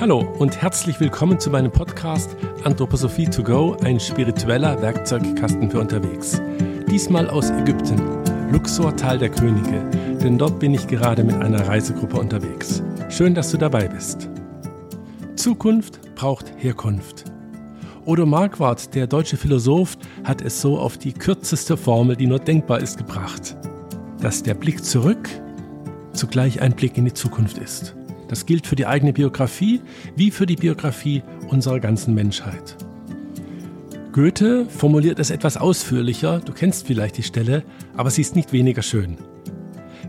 Hallo und herzlich willkommen zu meinem Podcast Anthroposophie to go, ein spiritueller Werkzeugkasten für unterwegs. Diesmal aus Ägypten, Luxor, Tal der Könige, denn dort bin ich gerade mit einer Reisegruppe unterwegs. Schön, dass du dabei bist. Zukunft braucht Herkunft. Odo Marquardt, der deutsche Philosoph, hat es so auf die kürzeste Formel, die nur denkbar ist, gebracht, dass der Blick zurück zugleich ein Blick in die Zukunft ist. Das gilt für die eigene Biografie wie für die Biografie unserer ganzen Menschheit. Goethe formuliert es etwas ausführlicher, du kennst vielleicht die Stelle, aber sie ist nicht weniger schön.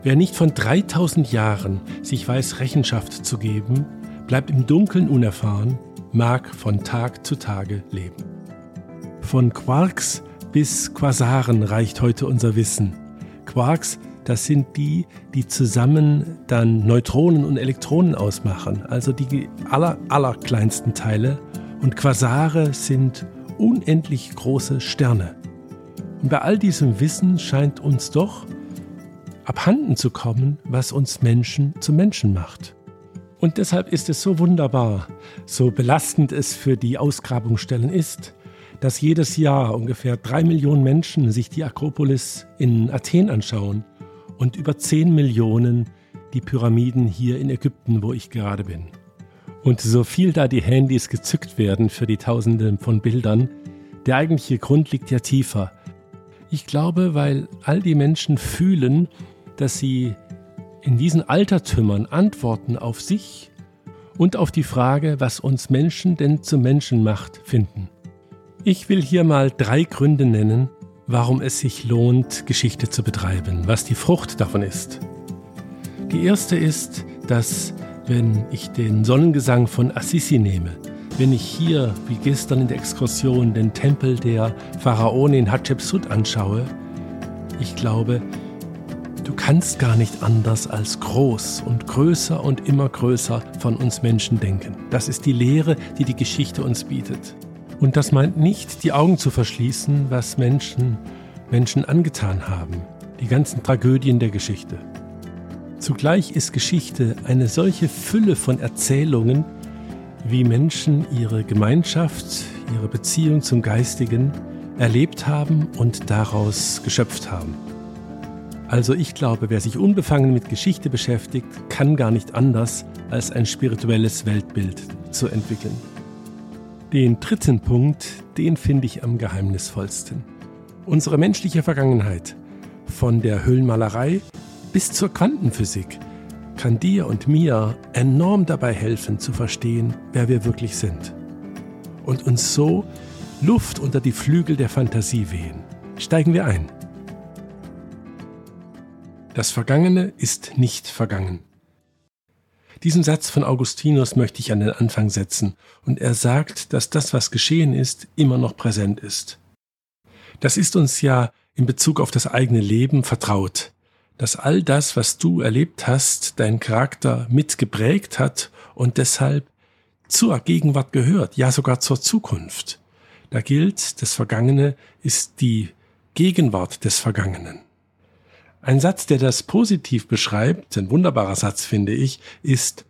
Wer nicht von 3000 Jahren sich weiß Rechenschaft zu geben, bleibt im Dunkeln unerfahren, mag von Tag zu Tage leben. Von Quarks bis Quasaren reicht heute unser Wissen. Quarks das sind die, die zusammen dann Neutronen und Elektronen ausmachen, also die aller, allerkleinsten Teile. Und Quasare sind unendlich große Sterne. Und bei all diesem Wissen scheint uns doch abhanden zu kommen, was uns Menschen zu Menschen macht. Und deshalb ist es so wunderbar, so belastend es für die Ausgrabungsstellen ist, dass jedes Jahr ungefähr drei Millionen Menschen sich die Akropolis in Athen anschauen und über 10 Millionen die Pyramiden hier in Ägypten, wo ich gerade bin. Und so viel da die Handys gezückt werden für die Tausenden von Bildern, der eigentliche Grund liegt ja tiefer. Ich glaube, weil all die Menschen fühlen, dass sie in diesen Altertümern Antworten auf sich und auf die Frage, was uns Menschen denn zu Menschen macht, finden. Ich will hier mal drei Gründe nennen, warum es sich lohnt, Geschichte zu betreiben, was die Frucht davon ist. Die erste ist, dass wenn ich den Sonnengesang von Assisi nehme, wenn ich hier, wie gestern in der Exkursion, den Tempel der Pharaonin Hatschepsut anschaue, ich glaube, du kannst gar nicht anders als groß und größer und immer größer von uns Menschen denken. Das ist die Lehre, die die Geschichte uns bietet. Und das meint nicht, die Augen zu verschließen, was Menschen Menschen angetan haben, die ganzen Tragödien der Geschichte. Zugleich ist Geschichte eine solche Fülle von Erzählungen, wie Menschen ihre Gemeinschaft, ihre Beziehung zum Geistigen erlebt haben und daraus geschöpft haben. Also ich glaube, wer sich unbefangen mit Geschichte beschäftigt, kann gar nicht anders, als ein spirituelles Weltbild zu entwickeln. Den dritten Punkt, den finde ich am geheimnisvollsten. Unsere menschliche Vergangenheit, von der Höhlenmalerei bis zur Quantenphysik, kann dir und mir enorm dabei helfen zu verstehen, wer wir wirklich sind. Und uns so Luft unter die Flügel der Fantasie wehen. Steigen wir ein. Das Vergangene ist nicht vergangen. Diesen Satz von Augustinus möchte ich an den Anfang setzen, und er sagt, dass das, was geschehen ist, immer noch präsent ist. Das ist uns ja in Bezug auf das eigene Leben vertraut, dass all das, was du erlebt hast, deinen Charakter mitgeprägt hat und deshalb zur Gegenwart gehört, ja sogar zur Zukunft. Da gilt, das Vergangene ist die Gegenwart des Vergangenen. Ein Satz, der das positiv beschreibt, ein wunderbarer Satz finde ich, ist,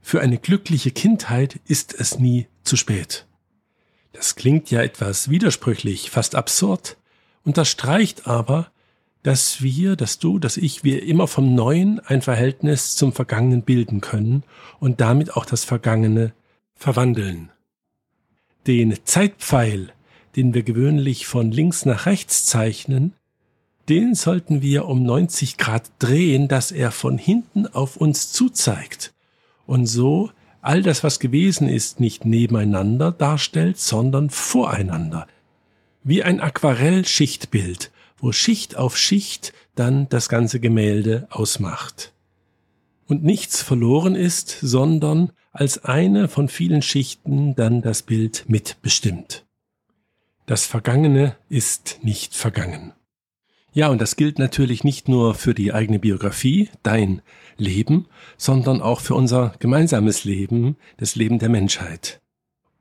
für eine glückliche Kindheit ist es nie zu spät. Das klingt ja etwas widersprüchlich, fast absurd, unterstreicht aber, dass wir, dass du, dass ich, wir immer vom Neuen ein Verhältnis zum Vergangenen bilden können und damit auch das Vergangene verwandeln. Den Zeitpfeil, den wir gewöhnlich von links nach rechts zeichnen, den sollten wir um 90 Grad drehen, dass er von hinten auf uns zuzeigt und so all das, was gewesen ist, nicht nebeneinander darstellt, sondern voreinander. Wie ein Aquarellschichtbild, wo Schicht auf Schicht dann das ganze Gemälde ausmacht. Und nichts verloren ist, sondern als eine von vielen Schichten dann das Bild mitbestimmt. Das Vergangene ist nicht vergangen. Ja, und das gilt natürlich nicht nur für die eigene Biografie, dein Leben, sondern auch für unser gemeinsames Leben, das Leben der Menschheit.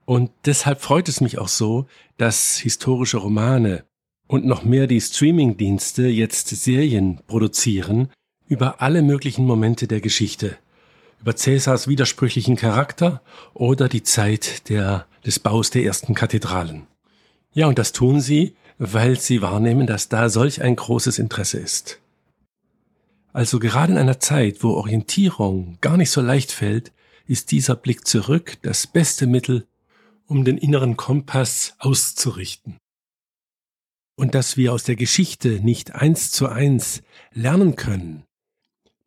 Und deshalb freut es mich auch so, dass historische Romane und noch mehr die Streamingdienste jetzt Serien produzieren über alle möglichen Momente der Geschichte. über Cäsars widersprüchlichen Charakter oder die Zeit der, des Baus der ersten Kathedralen. Ja, und das tun sie, weil sie wahrnehmen, dass da solch ein großes Interesse ist. Also gerade in einer Zeit, wo Orientierung gar nicht so leicht fällt, ist dieser Blick zurück das beste Mittel, um den inneren Kompass auszurichten. Und dass wir aus der Geschichte nicht eins zu eins lernen können,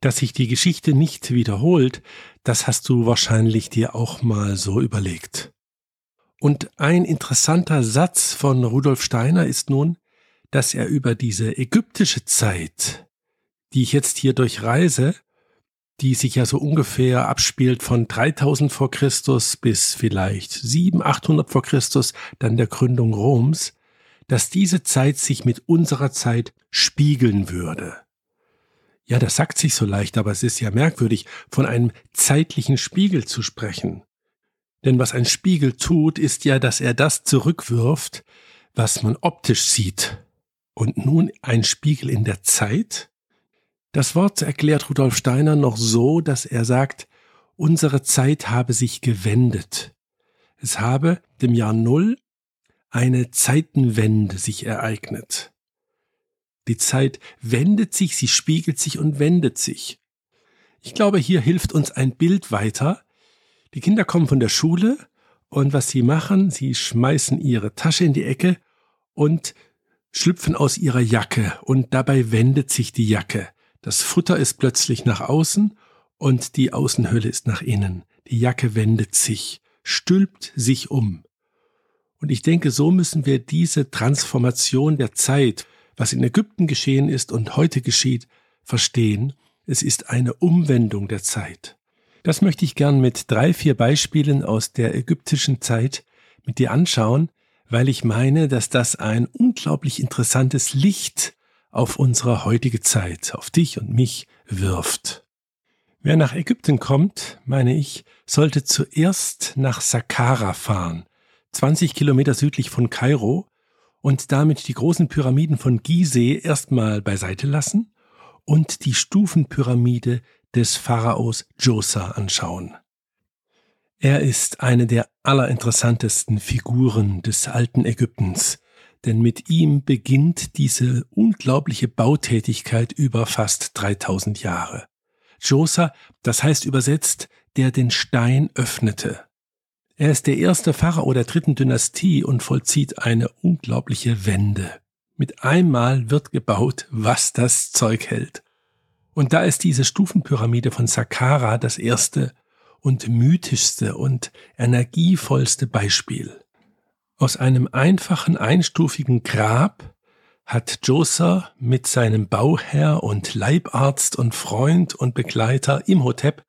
dass sich die Geschichte nicht wiederholt, das hast du wahrscheinlich dir auch mal so überlegt. Und ein interessanter Satz von Rudolf Steiner ist nun, dass er über diese ägyptische Zeit, die ich jetzt hier durchreise, die sich ja so ungefähr abspielt von 3000 vor Christus bis vielleicht 700, 800 vor Christus, dann der Gründung Roms, dass diese Zeit sich mit unserer Zeit spiegeln würde. Ja, das sagt sich so leicht, aber es ist ja merkwürdig, von einem zeitlichen Spiegel zu sprechen. Denn was ein Spiegel tut, ist ja, dass er das zurückwirft, was man optisch sieht. Und nun ein Spiegel in der Zeit? Das Wort erklärt Rudolf Steiner noch so, dass er sagt, unsere Zeit habe sich gewendet. Es habe dem Jahr Null eine Zeitenwende sich ereignet. Die Zeit wendet sich, sie spiegelt sich und wendet sich. Ich glaube, hier hilft uns ein Bild weiter. Die Kinder kommen von der Schule und was sie machen, sie schmeißen ihre Tasche in die Ecke und schlüpfen aus ihrer Jacke und dabei wendet sich die Jacke. Das Futter ist plötzlich nach außen und die Außenhülle ist nach innen. Die Jacke wendet sich, stülpt sich um. Und ich denke, so müssen wir diese Transformation der Zeit was in Ägypten geschehen ist und heute geschieht, verstehen, es ist eine Umwendung der Zeit. Das möchte ich gern mit drei, vier Beispielen aus der ägyptischen Zeit mit dir anschauen, weil ich meine, dass das ein unglaublich interessantes Licht auf unsere heutige Zeit, auf dich und mich wirft. Wer nach Ägypten kommt, meine ich, sollte zuerst nach Saqqara fahren, 20 Kilometer südlich von Kairo, und damit die großen Pyramiden von Gizeh erstmal beiseite lassen und die Stufenpyramide des Pharaos Djoser anschauen. Er ist eine der allerinteressantesten Figuren des alten Ägyptens, denn mit ihm beginnt diese unglaubliche Bautätigkeit über fast 3000 Jahre. Djoser, das heißt übersetzt, der den Stein öffnete. Er ist der erste Pharao der dritten Dynastie und vollzieht eine unglaubliche Wende. Mit einmal wird gebaut, was das Zeug hält. Und da ist diese Stufenpyramide von Saqqara das erste und mythischste und energievollste Beispiel. Aus einem einfachen einstufigen Grab hat Djoser mit seinem Bauherr und Leibarzt und Freund und Begleiter Imhotep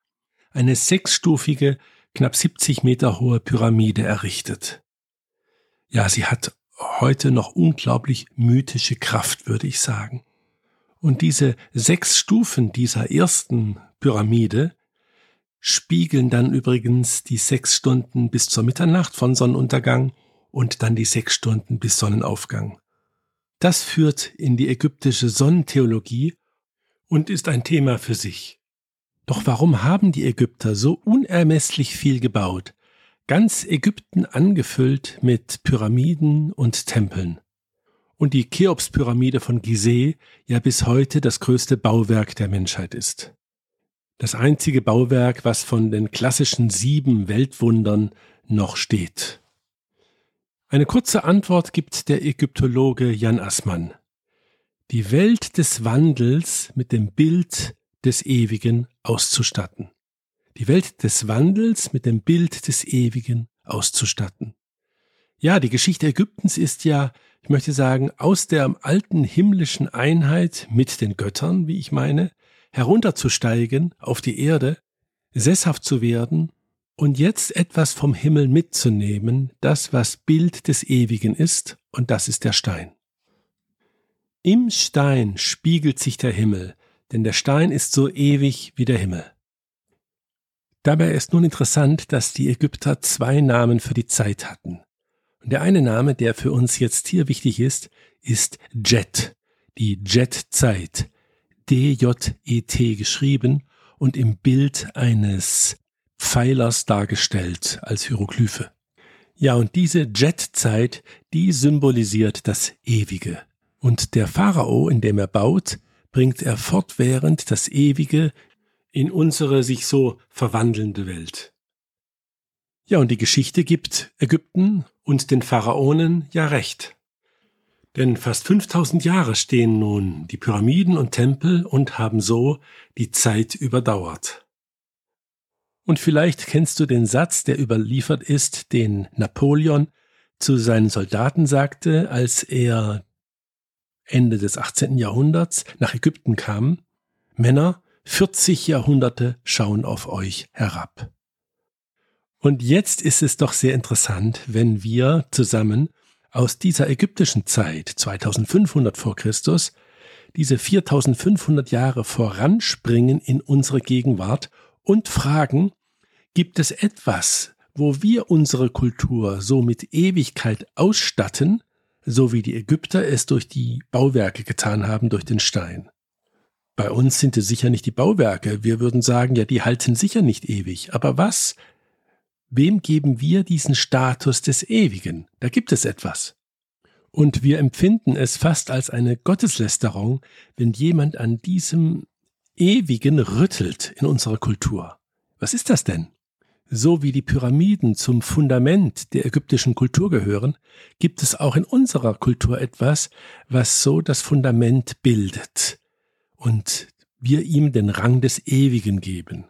eine sechsstufige knapp 70 Meter hohe Pyramide errichtet. Ja, sie hat heute noch unglaublich mythische Kraft, würde ich sagen. Und diese sechs Stufen dieser ersten Pyramide spiegeln dann übrigens die sechs Stunden bis zur Mitternacht von Sonnenuntergang und dann die sechs Stunden bis Sonnenaufgang. Das führt in die ägyptische Sonnentheologie und ist ein Thema für sich. Doch warum haben die Ägypter so unermesslich viel gebaut, ganz Ägypten angefüllt mit Pyramiden und Tempeln? Und die Cheops-Pyramide von Gizeh ja bis heute das größte Bauwerk der Menschheit ist. Das einzige Bauwerk, was von den klassischen sieben Weltwundern noch steht. Eine kurze Antwort gibt der Ägyptologe Jan Assmann. Die Welt des Wandels mit dem Bild des Ewigen auszustatten. Die Welt des Wandels mit dem Bild des Ewigen auszustatten. Ja, die Geschichte Ägyptens ist ja, ich möchte sagen, aus der alten himmlischen Einheit mit den Göttern, wie ich meine, herunterzusteigen auf die Erde, sesshaft zu werden und jetzt etwas vom Himmel mitzunehmen, das, was Bild des Ewigen ist, und das ist der Stein. Im Stein spiegelt sich der Himmel, denn der Stein ist so ewig wie der Himmel. Dabei ist nun interessant, dass die Ägypter zwei Namen für die Zeit hatten. Und der eine Name, der für uns jetzt hier wichtig ist, ist Jet, die Jet-Zeit, D-J-E-T geschrieben und im Bild eines Pfeilers dargestellt als Hieroglyphe. Ja, und diese Jetzeit, die symbolisiert das Ewige. Und der Pharao, in dem er baut, bringt er fortwährend das Ewige in unsere sich so verwandelnde Welt. Ja, und die Geschichte gibt Ägypten und den Pharaonen ja recht. Denn fast 5000 Jahre stehen nun die Pyramiden und Tempel und haben so die Zeit überdauert. Und vielleicht kennst du den Satz, der überliefert ist, den Napoleon zu seinen Soldaten sagte, als er Ende des 18. Jahrhunderts nach Ägypten kam. Männer, 40 Jahrhunderte schauen auf euch herab. Und jetzt ist es doch sehr interessant, wenn wir zusammen aus dieser ägyptischen Zeit 2500 vor Christus diese 4500 Jahre voranspringen in unsere Gegenwart und fragen, gibt es etwas, wo wir unsere Kultur so mit Ewigkeit ausstatten, so wie die Ägypter es durch die Bauwerke getan haben, durch den Stein? Bei uns sind es sicher nicht die Bauwerke, wir würden sagen, ja, die halten sicher nicht ewig, aber was? Wem geben wir diesen Status des Ewigen? Da gibt es etwas. Und wir empfinden es fast als eine Gotteslästerung, wenn jemand an diesem Ewigen rüttelt in unserer Kultur. Was ist das denn? So wie die Pyramiden zum Fundament der ägyptischen Kultur gehören, gibt es auch in unserer Kultur etwas, was so das Fundament bildet und wir ihm den Rang des Ewigen geben.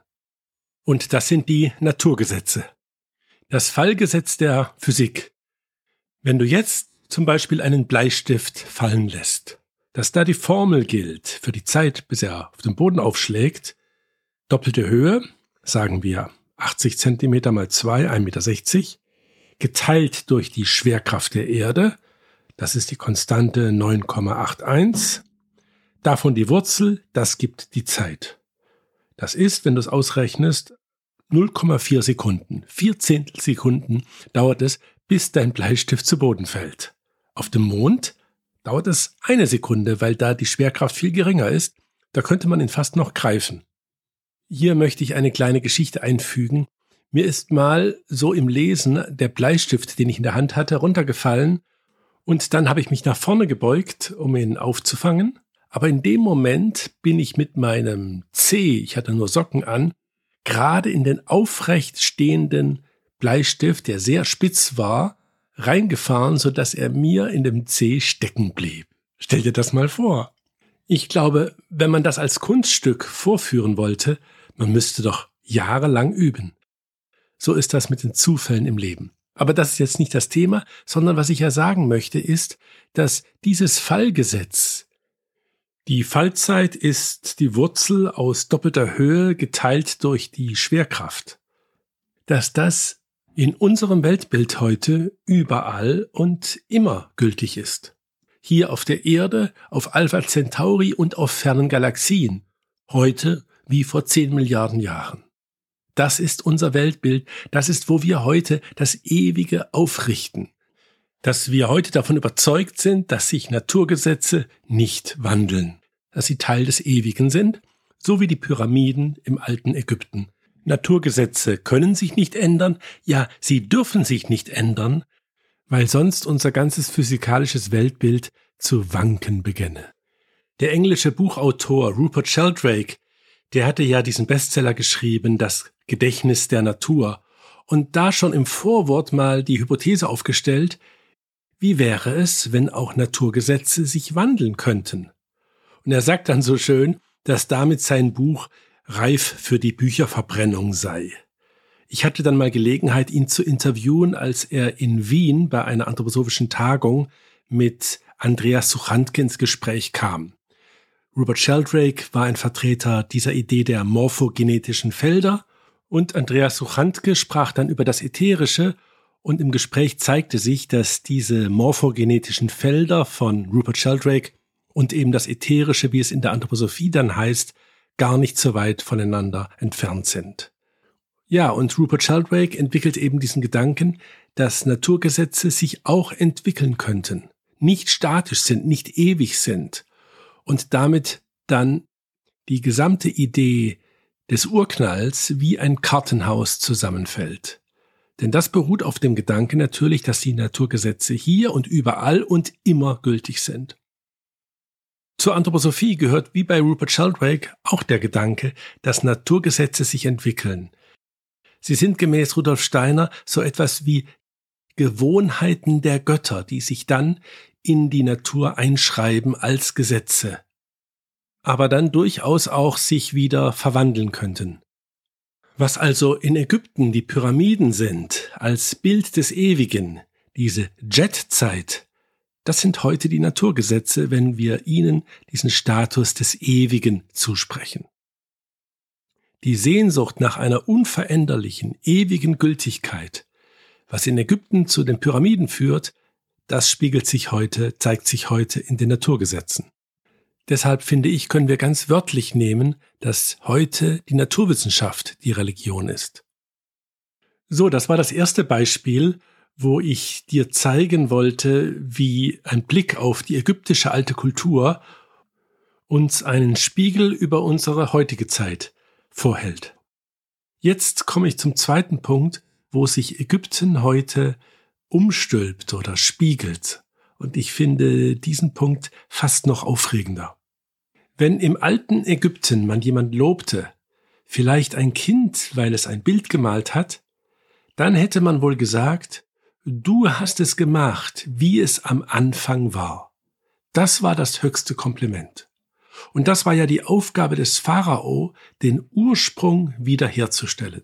Und das sind die Naturgesetze. Das Fallgesetz der Physik. Wenn du jetzt zum Beispiel einen Bleistift fallen lässt, dass da die Formel gilt für die Zeit, bis er auf den Boden aufschlägt, doppelte Höhe, sagen wir 80 Zentimeter mal 2, 1,60 Meter, geteilt durch die Schwerkraft der Erde, das ist die Konstante 9,81, davon die Wurzel, das gibt die Zeit. Das ist, wenn du es ausrechnest, 0,4 Sekunden. Vier Zehntelsekunden dauert es, bis dein Bleistift zu Boden fällt. Auf dem Mond dauert es eine Sekunde, weil da die Schwerkraft viel geringer ist. Da könnte man ihn fast noch greifen. Hier möchte ich eine kleine Geschichte einfügen. Mir ist mal so im Lesen der Bleistift, den ich in der Hand hatte, runtergefallen und dann habe ich mich nach vorne gebeugt, um ihn aufzufangen. Aber in dem Moment bin ich mit meinem C, ich hatte nur Socken an, gerade in den aufrecht stehenden Bleistift, der sehr spitz war, reingefahren, so dass er mir in dem C stecken blieb. Stell dir das mal vor. Ich glaube, wenn man das als Kunststück vorführen wollte, man müsste doch jahrelang üben. So ist das mit den Zufällen im Leben. Aber das ist jetzt nicht das Thema, sondern was ich ja sagen möchte, ist, dass dieses Fallgesetz, die Fallzeit ist die Wurzel aus doppelter Höhe geteilt durch die Schwerkraft, dass das in unserem Weltbild heute überall und immer gültig ist. Hier auf der Erde, auf Alpha Centauri und auf fernen Galaxien, heute wie vor zehn Milliarden Jahren. Das ist unser Weltbild, das ist, wo wir heute das Ewige aufrichten, dass wir heute davon überzeugt sind, dass sich Naturgesetze nicht wandeln, dass sie Teil des Ewigen sind, so wie die Pyramiden im alten Ägypten. Naturgesetze können sich nicht ändern, ja, sie dürfen sich nicht ändern, weil sonst unser ganzes physikalisches Weltbild zu wanken beginne. Der englische Buchautor Rupert Sheldrake der hatte ja diesen Bestseller geschrieben, Das Gedächtnis der Natur, und da schon im Vorwort mal die Hypothese aufgestellt, wie wäre es, wenn auch Naturgesetze sich wandeln könnten? Und er sagt dann so schön, dass damit sein Buch reif für die Bücherverbrennung sei. Ich hatte dann mal Gelegenheit, ihn zu interviewen, als er in Wien bei einer anthroposophischen Tagung mit Andreas Suchantke ins Gespräch kam. Robert Sheldrake war ein Vertreter dieser Idee der morphogenetischen Felder und Andreas Suchantke sprach dann über das Ätherische und im Gespräch zeigte sich, dass diese morphogenetischen Felder von Rupert Sheldrake und eben das Ätherische, wie es in der Anthroposophie dann heißt, gar nicht so weit voneinander entfernt sind. Ja, und Rupert Sheldrake entwickelt eben diesen Gedanken, dass Naturgesetze sich auch entwickeln könnten, nicht statisch sind, nicht ewig sind und damit dann die gesamte Idee des Urknalls wie ein Kartenhaus zusammenfällt. Denn das beruht auf dem Gedanken natürlich, dass die Naturgesetze hier und überall und immer gültig sind. Zur Anthroposophie gehört wie bei Rupert Sheldrake auch der Gedanke, dass Naturgesetze sich entwickeln. Sie sind gemäß Rudolf Steiner so etwas wie Gewohnheiten der Götter, die sich dann in die Natur einschreiben als Gesetze, aber dann durchaus auch sich wieder verwandeln könnten. Was also in Ägypten die Pyramiden sind, als Bild des Ewigen, diese Jetzeit, das sind heute die Naturgesetze, wenn wir ihnen diesen Status des Ewigen zusprechen. Die Sehnsucht nach einer unveränderlichen, ewigen Gültigkeit, was in Ägypten zu den Pyramiden führt, das spiegelt sich heute, zeigt sich heute in den Naturgesetzen. Deshalb finde ich, können wir ganz wörtlich nehmen, dass heute die Naturwissenschaft die Religion ist. So, das war das erste Beispiel, wo ich dir zeigen wollte, wie ein Blick auf die ägyptische alte Kultur uns einen Spiegel über unsere heutige Zeit vorhält. Jetzt komme ich zum zweiten Punkt, wo sich Ägypten heute umstülpt oder spiegelt. Und ich finde diesen Punkt fast noch aufregender. Wenn im alten Ägypten man jemand lobte, vielleicht ein Kind, weil es ein Bild gemalt hat, dann hätte man wohl gesagt, du hast es gemacht, wie es am Anfang war. Das war das höchste Kompliment. Und das war ja die Aufgabe des Pharao, den Ursprung wiederherzustellen.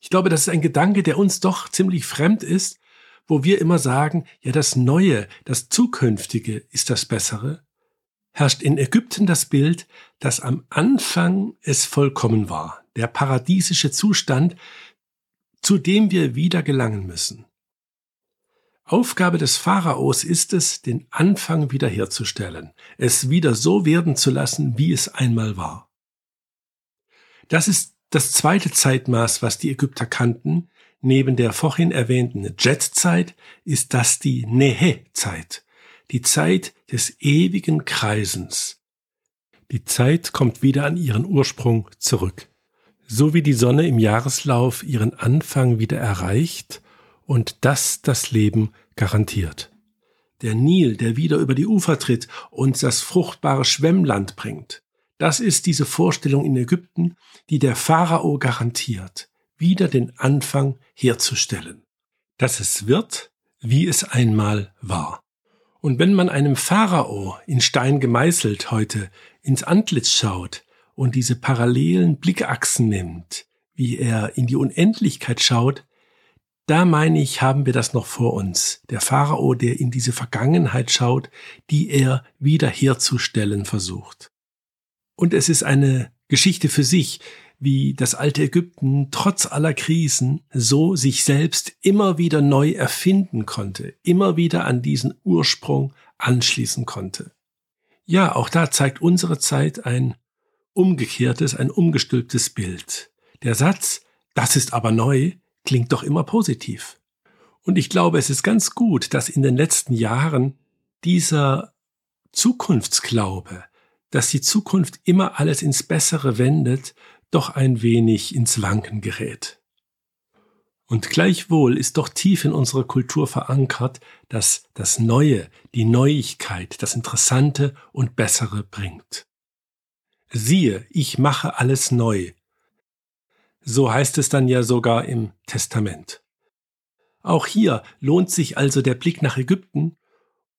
Ich glaube, das ist ein Gedanke, der uns doch ziemlich fremd ist, wo wir immer sagen, ja, das Neue, das Zukünftige ist das Bessere, herrscht in Ägypten das Bild, dass am Anfang es vollkommen war, der paradiesische Zustand, zu dem wir wieder gelangen müssen. Aufgabe des Pharaos ist es, den Anfang wiederherzustellen, es wieder so werden zu lassen, wie es einmal war. Das ist das zweite Zeitmaß, was die Ägypter kannten. Neben der vorhin erwähnten Jetzeit ist das die Nehe-Zeit, die Zeit des ewigen Kreisens. Die Zeit kommt wieder an ihren Ursprung zurück. So wie die Sonne im Jahreslauf ihren Anfang wieder erreicht und das das Leben garantiert. Der Nil, der wieder über die Ufer tritt und das fruchtbare Schwemmland bringt. Das ist diese Vorstellung in Ägypten, die der Pharao garantiert, wieder den Anfang herzustellen. Dass es wird, wie es einmal war. Und wenn man einem Pharao in Stein gemeißelt heute ins Antlitz schaut und diese parallelen Blickachsen nimmt, wie er in die Unendlichkeit schaut, da meine ich, haben wir das noch vor uns. Der Pharao, der in diese Vergangenheit schaut, die er wiederherzustellen versucht. Und es ist eine Geschichte für sich, wie das alte Ägypten trotz aller Krisen so sich selbst immer wieder neu erfinden konnte, immer wieder an diesen Ursprung anschließen konnte. Ja, auch da zeigt unsere Zeit ein umgekehrtes, ein umgestülptes Bild. Der Satz, das ist aber neu, klingt doch immer positiv. Und ich glaube, es ist ganz gut, dass in den letzten Jahren dieser Zukunftsglaube, dass die Zukunft immer alles ins Bessere wendet, doch ein wenig ins Wanken gerät. Und gleichwohl ist doch tief in unserer Kultur verankert, dass das Neue, die Neuigkeit, das Interessante und Bessere bringt. Siehe, ich mache alles neu, so heißt es dann ja sogar im Testament. Auch hier lohnt sich also der Blick nach Ägypten,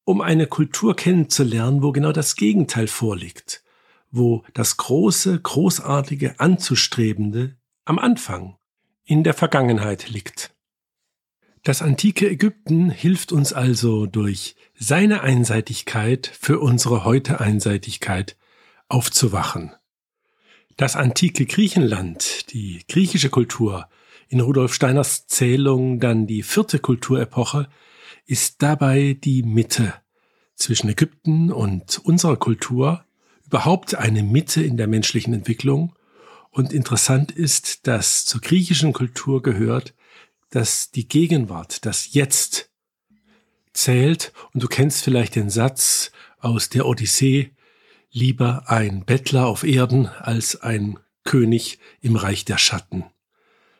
um eine Kultur kennenzulernen, wo genau das Gegenteil vorliegt, wo das große, großartige, anzustrebende am Anfang, in der Vergangenheit liegt. Das antike Ägypten hilft uns also durch seine Einseitigkeit für unsere heute Einseitigkeit aufzuwachen. Das antike Griechenland, die griechische Kultur, in Rudolf Steiners Zählung dann die vierte Kulturepoche, ist dabei die Mitte zwischen Ägypten und unserer Kultur, überhaupt eine Mitte in der menschlichen Entwicklung. Und interessant ist, dass zur griechischen Kultur gehört, dass die Gegenwart, das Jetzt zählt. Und du kennst vielleicht den Satz aus der Odyssee, lieber ein Bettler auf Erden als ein König im Reich der Schatten.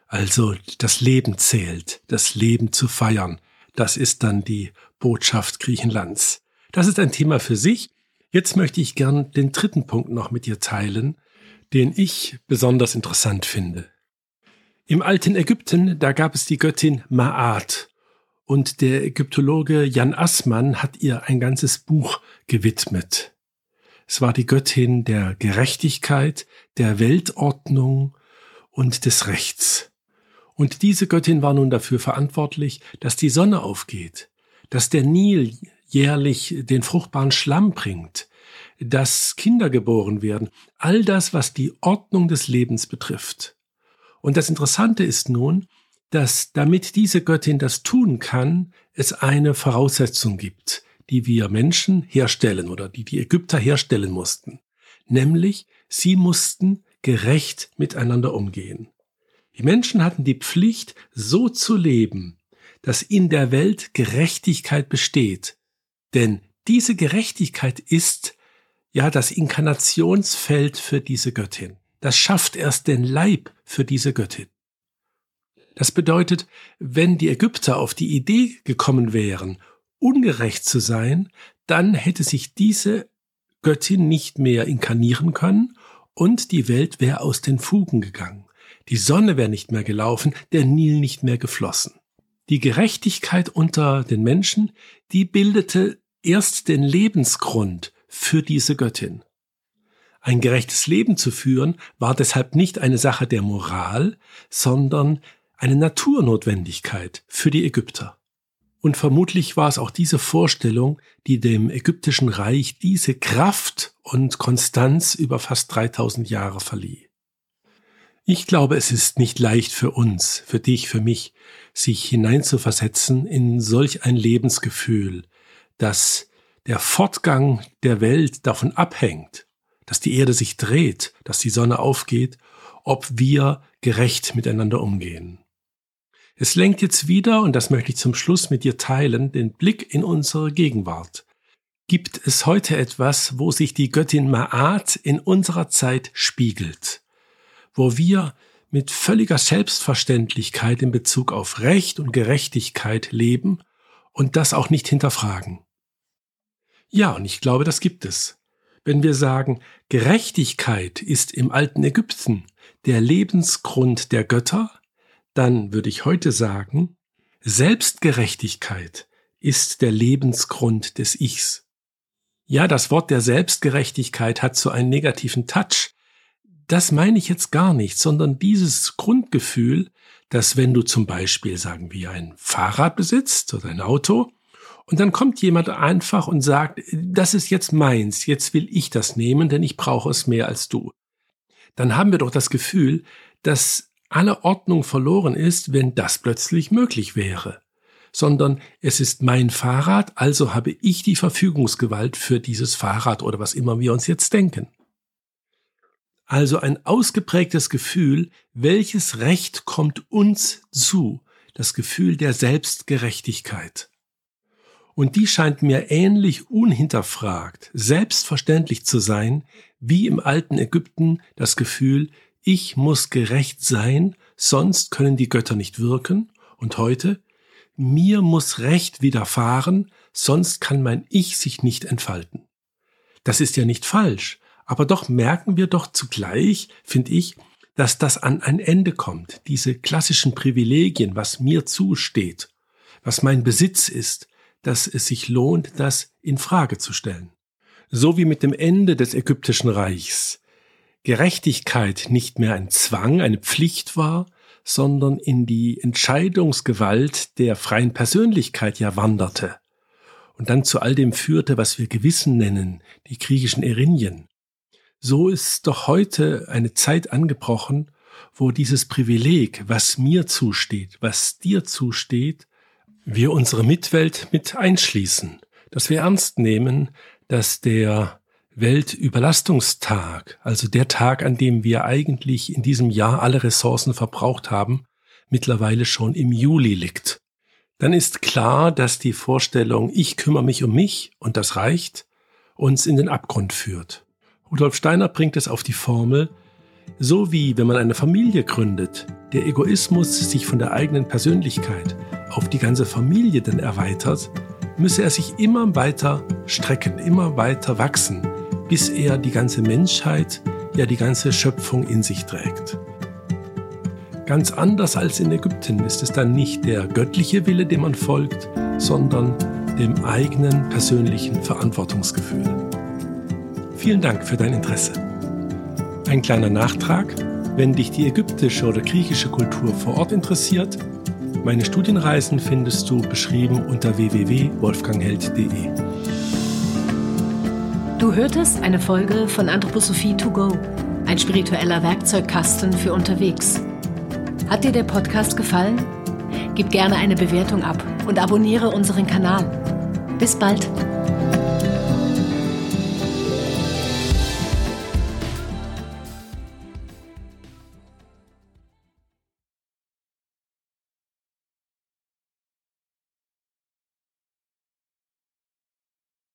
Also das Leben zählt, das Leben zu feiern. Das ist dann die Botschaft Griechenlands. Das ist ein Thema für sich. Jetzt möchte ich gern den dritten Punkt noch mit dir teilen, den ich besonders interessant finde. Im alten Ägypten, da gab es die Göttin Ma'at. Und der Ägyptologe Jan Assmann hat ihr ein ganzes Buch gewidmet. Es war die Göttin der Gerechtigkeit, der Weltordnung und des Rechts. Und diese Göttin war nun dafür verantwortlich, dass die Sonne aufgeht, dass der Nil jährlich den fruchtbaren Schlamm bringt, dass Kinder geboren werden, all das, was die Ordnung des Lebens betrifft. Und das Interessante ist nun, dass damit diese Göttin das tun kann, es eine Voraussetzung gibt, die wir Menschen herstellen oder die die Ägypter herstellen mussten. Nämlich, sie mussten gerecht miteinander umgehen. Die Menschen hatten die Pflicht, so zu leben, dass in der Welt Gerechtigkeit besteht. Denn diese Gerechtigkeit ist ja das Inkarnationsfeld für diese Göttin das schafft erst den Leib für diese Göttin. Das bedeutet, wenn die Ägypter auf die Idee gekommen wären, ungerecht zu sein, dann hätte sich diese Göttin nicht mehr inkarnieren können und die Welt wäre aus den Fugen gegangen. Die Sonne wäre nicht mehr gelaufen, der Nil nicht mehr geflossen. Die Gerechtigkeit unter den Menschen, die bildete erst den Lebensgrund für diese Göttin. Ein gerechtes Leben zu führen war deshalb nicht eine Sache der Moral, sondern eine Naturnotwendigkeit für die Ägypter. Und vermutlich war es auch diese Vorstellung, die dem ägyptischen Reich diese Kraft und Konstanz über fast 3000 Jahre verlieh. Ich glaube, es ist nicht leicht für uns, für dich, für mich, sich hineinzuversetzen in solch ein Lebensgefühl, dass der Fortgang der Welt davon abhängt, dass die Erde sich dreht, dass die Sonne aufgeht, ob wir gerecht miteinander umgehen. Es lenkt jetzt wieder, und das möchte ich zum Schluss mit dir teilen, den Blick in unsere Gegenwart. Gibt es heute etwas, wo sich die Göttin Maat in unserer Zeit spiegelt? Wo wir mit völliger Selbstverständlichkeit in Bezug auf Recht und Gerechtigkeit leben und das auch nicht hinterfragen? Ja, und ich glaube, das gibt es. Wenn wir sagen, Gerechtigkeit ist im alten Ägypten der Lebensgrund der Götter, dann würde ich heute sagen, Selbstgerechtigkeit ist der Lebensgrund des Ichs. Ja, das Wort der Selbstgerechtigkeit hat so einen negativen Touch. Das meine ich jetzt gar nicht, sondern dieses Grundgefühl, dass wenn du zum Beispiel, sagen wir, ein Fahrrad besitzt oder ein Auto und dann kommt jemand einfach und sagt, das ist jetzt meins, jetzt will ich das nehmen, denn ich brauche es mehr als du. Dann haben wir doch das Gefühl, dass alle Ordnung verloren ist, wenn das plötzlich möglich wäre. Sondern es ist mein Fahrrad, also habe ich die Verfügungsgewalt für dieses Fahrrad oder was immer wir uns jetzt denken. Also ein ausgeprägtes Gefühl, welches Recht kommt uns zu, das Gefühl der Selbstgerechtigkeit. Und die scheint mir ähnlich unhinterfragt, selbstverständlich zu sein, wie im alten Ägypten das Gefühl, ich muss gerecht sein, sonst können die Götter nicht wirken. Und heute, mir muss Recht widerfahren, sonst kann mein Ich sich nicht entfalten. Das ist ja nicht falsch, aber doch merken wir doch zugleich, finde ich, dass das an ein Ende kommt, diese klassischen Privilegien, was mir zusteht, was mein Besitz ist, dass es sich lohnt, das in Frage zu stellen. So wie mit dem Ende des ägyptischen Reichs Gerechtigkeit nicht mehr ein Zwang, eine Pflicht war, sondern in die Entscheidungsgewalt der freien Persönlichkeit ja wanderte und dann zu all dem führte, was wir Gewissen nennen, die griechischen Erinien. So ist doch heute eine Zeit angebrochen, wo dieses Privileg, was mir zusteht, was dir zusteht, wir unsere Mitwelt mit einschließen, dass wir ernst nehmen, dass der Weltüberlastungstag, also der Tag, an dem wir eigentlich in diesem Jahr alle Ressourcen verbraucht haben, mittlerweile schon im Juli liegt. Dann ist klar, dass die Vorstellung, ich kümmere mich um mich und das reicht, uns in den Abgrund führt. Rudolf Steiner bringt es auf die Formel, So wie wenn man eine Familie gründet, der Egoismus sich von der eigenen Persönlichkeit auf die ganze Familie dann erweitert, müsse er sich immer weiter strecken, immer weiter wachsen, bis er die ganze Menschheit, ja die ganze Schöpfung in sich trägt. Ganz anders als in Ägypten ist es dann nicht der göttliche Wille, dem man folgt, sondern dem eigenen persönlichen Verantwortungsgefühl. Vielen Dank für dein Interesse. Ein kleiner Nachtrag, wenn dich die ägyptische oder griechische Kultur vor Ort interessiert, meine Studienreisen findest du beschrieben unter www.wolfgangheld.de. Du hörtest eine Folge von Anthroposophie to go, ein spiritueller Werkzeugkasten für unterwegs. Hat dir der Podcast gefallen? Gib gerne eine Bewertung ab und abonniere unseren Kanal. Bis bald!